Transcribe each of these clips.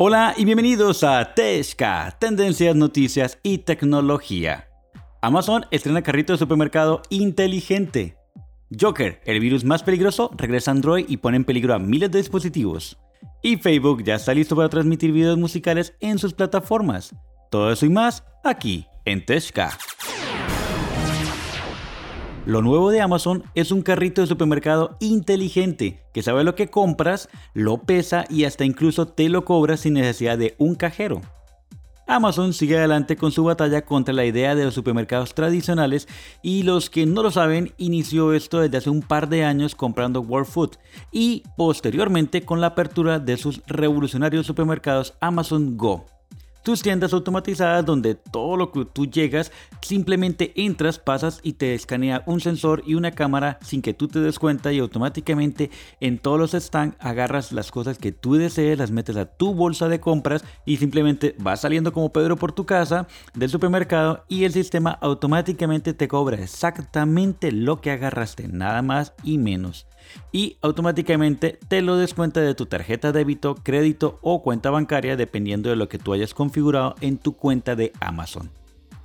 Hola y bienvenidos a Teshka, Tendencias, Noticias y Tecnología. Amazon estrena carrito de supermercado inteligente. Joker, el virus más peligroso, regresa a Android y pone en peligro a miles de dispositivos. Y Facebook ya está listo para transmitir videos musicales en sus plataformas. Todo eso y más aquí en Teshka. Lo nuevo de Amazon es un carrito de supermercado inteligente que sabe lo que compras, lo pesa y hasta incluso te lo cobra sin necesidad de un cajero. Amazon sigue adelante con su batalla contra la idea de los supermercados tradicionales y los que no lo saben inició esto desde hace un par de años comprando World Food y posteriormente con la apertura de sus revolucionarios supermercados Amazon Go tus tiendas automatizadas donde todo lo que tú llegas simplemente entras, pasas y te escanea un sensor y una cámara sin que tú te des cuenta y automáticamente en todos los stands agarras las cosas que tú desees, las metes a tu bolsa de compras y simplemente vas saliendo como Pedro por tu casa del supermercado y el sistema automáticamente te cobra exactamente lo que agarraste, nada más y menos y automáticamente te lo descuenta de tu tarjeta de débito, crédito o cuenta bancaria dependiendo de lo que tú hayas configurado en tu cuenta de Amazon.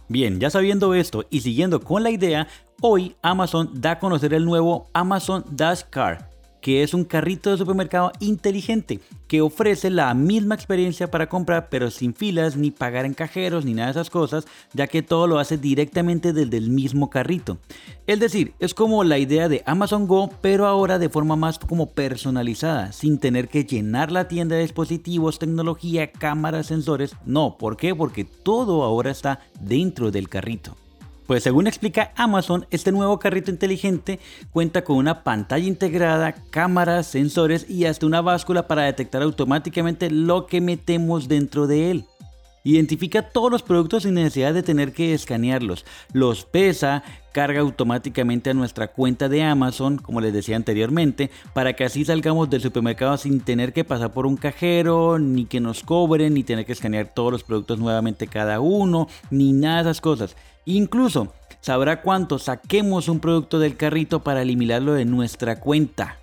Bien, ya sabiendo esto y siguiendo con la idea, hoy Amazon da a conocer el nuevo Amazon Dash Car, que es un carrito de supermercado inteligente que ofrece la misma experiencia para comprar pero sin filas ni pagar en cajeros ni nada de esas cosas ya que todo lo hace directamente desde el mismo carrito. Es decir, es como la idea de Amazon Go pero ahora de forma más como personalizada sin tener que llenar la tienda de dispositivos, tecnología, cámaras, sensores. No, ¿por qué? Porque todo ahora está dentro del carrito. Pues según explica Amazon, este nuevo carrito inteligente cuenta con una pantalla integrada, cámaras, sensores y hasta una báscula para detectar automáticamente lo que metemos dentro de él. Identifica todos los productos sin necesidad de tener que escanearlos. Los pesa, carga automáticamente a nuestra cuenta de Amazon, como les decía anteriormente, para que así salgamos del supermercado sin tener que pasar por un cajero, ni que nos cobren, ni tener que escanear todos los productos nuevamente cada uno, ni nada de esas cosas. Incluso sabrá cuánto saquemos un producto del carrito para eliminarlo de nuestra cuenta.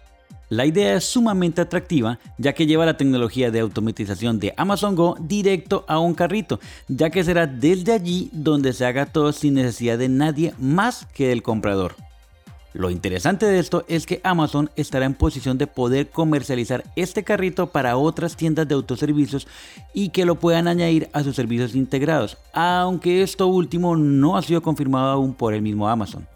La idea es sumamente atractiva ya que lleva la tecnología de automatización de Amazon Go directo a un carrito, ya que será desde allí donde se haga todo sin necesidad de nadie más que del comprador. Lo interesante de esto es que Amazon estará en posición de poder comercializar este carrito para otras tiendas de autoservicios y que lo puedan añadir a sus servicios integrados, aunque esto último no ha sido confirmado aún por el mismo Amazon.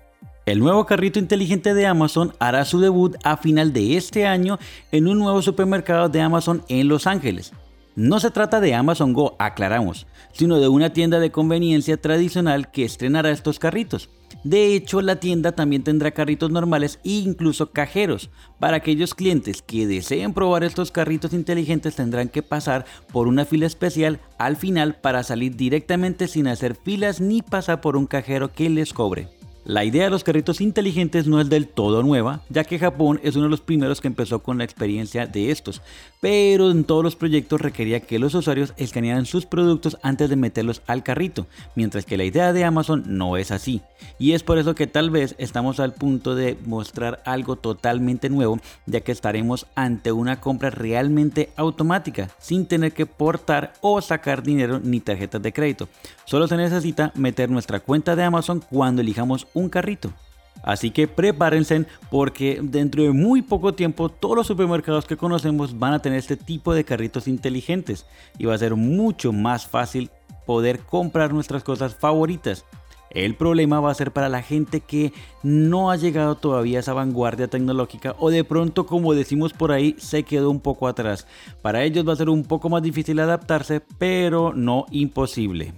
El nuevo carrito inteligente de Amazon hará su debut a final de este año en un nuevo supermercado de Amazon en Los Ángeles. No se trata de Amazon Go, aclaramos, sino de una tienda de conveniencia tradicional que estrenará estos carritos. De hecho, la tienda también tendrá carritos normales e incluso cajeros. Para aquellos clientes que deseen probar estos carritos inteligentes tendrán que pasar por una fila especial al final para salir directamente sin hacer filas ni pasar por un cajero que les cobre. La idea de los carritos inteligentes no es del todo nueva, ya que Japón es uno de los primeros que empezó con la experiencia de estos, pero en todos los proyectos requería que los usuarios escanearan sus productos antes de meterlos al carrito, mientras que la idea de Amazon no es así. Y es por eso que tal vez estamos al punto de mostrar algo totalmente nuevo, ya que estaremos ante una compra realmente automática, sin tener que portar o sacar dinero ni tarjetas de crédito. Solo se necesita meter nuestra cuenta de Amazon cuando elijamos un carrito. Así que prepárense porque dentro de muy poco tiempo todos los supermercados que conocemos van a tener este tipo de carritos inteligentes y va a ser mucho más fácil poder comprar nuestras cosas favoritas. El problema va a ser para la gente que no ha llegado todavía a esa vanguardia tecnológica o de pronto, como decimos por ahí, se quedó un poco atrás. Para ellos va a ser un poco más difícil adaptarse, pero no imposible.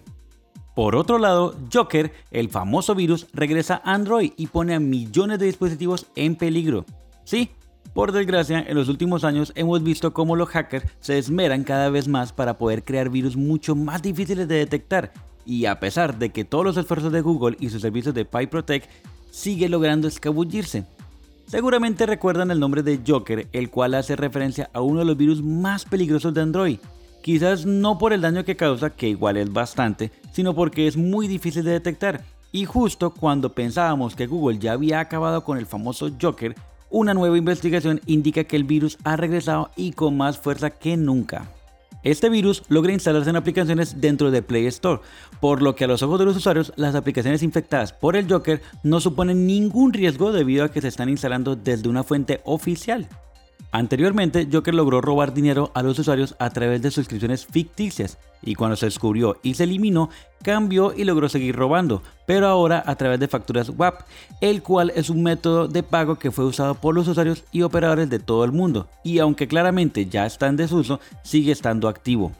Por otro lado, Joker, el famoso virus, regresa a Android y pone a millones de dispositivos en peligro. Sí, por desgracia, en los últimos años hemos visto cómo los hackers se esmeran cada vez más para poder crear virus mucho más difíciles de detectar. Y a pesar de que todos los esfuerzos de Google y sus servicios de PyProtect sigue logrando escabullirse. Seguramente recuerdan el nombre de Joker, el cual hace referencia a uno de los virus más peligrosos de Android, Quizás no por el daño que causa, que igual es bastante, sino porque es muy difícil de detectar. Y justo cuando pensábamos que Google ya había acabado con el famoso Joker, una nueva investigación indica que el virus ha regresado y con más fuerza que nunca. Este virus logra instalarse en aplicaciones dentro de Play Store, por lo que a los ojos de los usuarios las aplicaciones infectadas por el Joker no suponen ningún riesgo debido a que se están instalando desde una fuente oficial. Anteriormente, Joker logró robar dinero a los usuarios a través de suscripciones ficticias, y cuando se descubrió y se eliminó, cambió y logró seguir robando, pero ahora a través de facturas WAP, el cual es un método de pago que fue usado por los usuarios y operadores de todo el mundo, y aunque claramente ya está en desuso, sigue estando activo.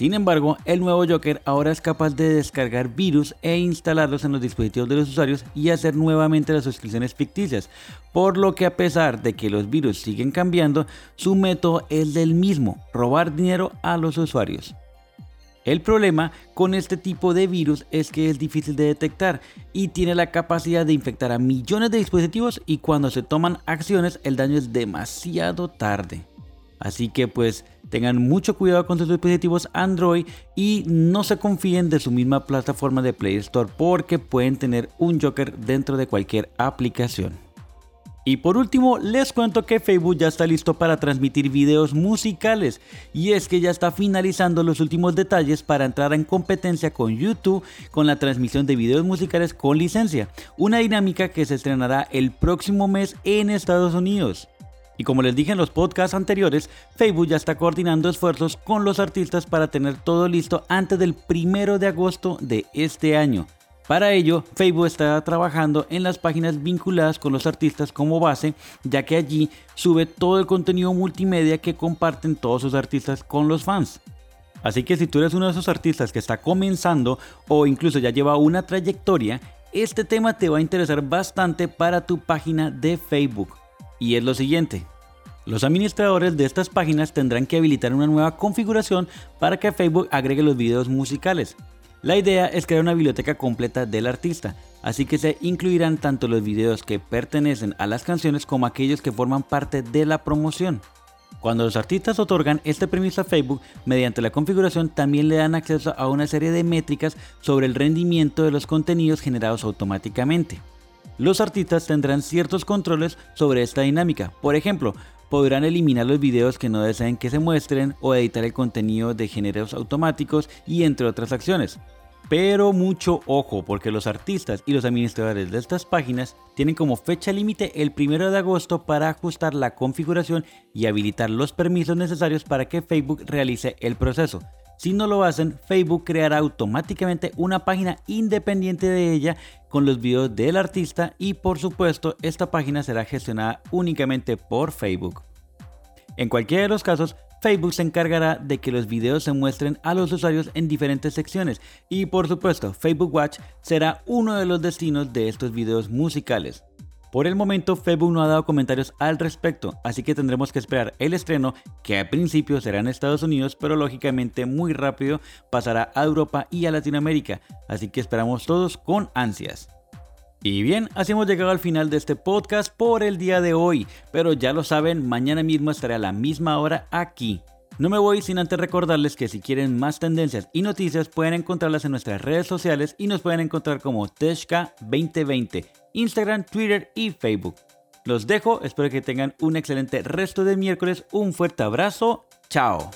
Sin embargo, el nuevo Joker ahora es capaz de descargar virus e instalarlos en los dispositivos de los usuarios y hacer nuevamente las suscripciones ficticias, por lo que a pesar de que los virus siguen cambiando, su método es el mismo, robar dinero a los usuarios. El problema con este tipo de virus es que es difícil de detectar y tiene la capacidad de infectar a millones de dispositivos y cuando se toman acciones el daño es demasiado tarde. Así que pues tengan mucho cuidado con sus dispositivos Android y no se confíen de su misma plataforma de Play Store porque pueden tener un Joker dentro de cualquier aplicación. Y por último, les cuento que Facebook ya está listo para transmitir videos musicales y es que ya está finalizando los últimos detalles para entrar en competencia con YouTube con la transmisión de videos musicales con licencia, una dinámica que se estrenará el próximo mes en Estados Unidos. Y como les dije en los podcasts anteriores, Facebook ya está coordinando esfuerzos con los artistas para tener todo listo antes del primero de agosto de este año. Para ello, Facebook está trabajando en las páginas vinculadas con los artistas como base, ya que allí sube todo el contenido multimedia que comparten todos sus artistas con los fans. Así que si tú eres uno de esos artistas que está comenzando o incluso ya lleva una trayectoria, este tema te va a interesar bastante para tu página de Facebook y es lo siguiente. Los administradores de estas páginas tendrán que habilitar una nueva configuración para que Facebook agregue los videos musicales. La idea es crear una biblioteca completa del artista, así que se incluirán tanto los videos que pertenecen a las canciones como aquellos que forman parte de la promoción. Cuando los artistas otorgan este permiso a Facebook, mediante la configuración también le dan acceso a una serie de métricas sobre el rendimiento de los contenidos generados automáticamente los artistas tendrán ciertos controles sobre esta dinámica. Por ejemplo, podrán eliminar los videos que no deseen que se muestren o editar el contenido de géneros automáticos y entre otras acciones. Pero mucho ojo porque los artistas y los administradores de estas páginas tienen como fecha límite el 1 de agosto para ajustar la configuración y habilitar los permisos necesarios para que Facebook realice el proceso. Si no lo hacen, Facebook creará automáticamente una página independiente de ella con los videos del artista y por supuesto esta página será gestionada únicamente por Facebook. En cualquiera de los casos, Facebook se encargará de que los videos se muestren a los usuarios en diferentes secciones y por supuesto Facebook Watch será uno de los destinos de estos videos musicales. Por el momento, Facebook no ha dado comentarios al respecto, así que tendremos que esperar el estreno, que al principio será en Estados Unidos, pero lógicamente muy rápido pasará a Europa y a Latinoamérica, así que esperamos todos con ansias. Y bien, así hemos llegado al final de este podcast por el día de hoy, pero ya lo saben, mañana mismo estaré a la misma hora aquí. No me voy sin antes recordarles que si quieren más tendencias y noticias pueden encontrarlas en nuestras redes sociales y nos pueden encontrar como Teshka 2020 Instagram, Twitter y Facebook. Los dejo, espero que tengan un excelente resto de miércoles, un fuerte abrazo, chao.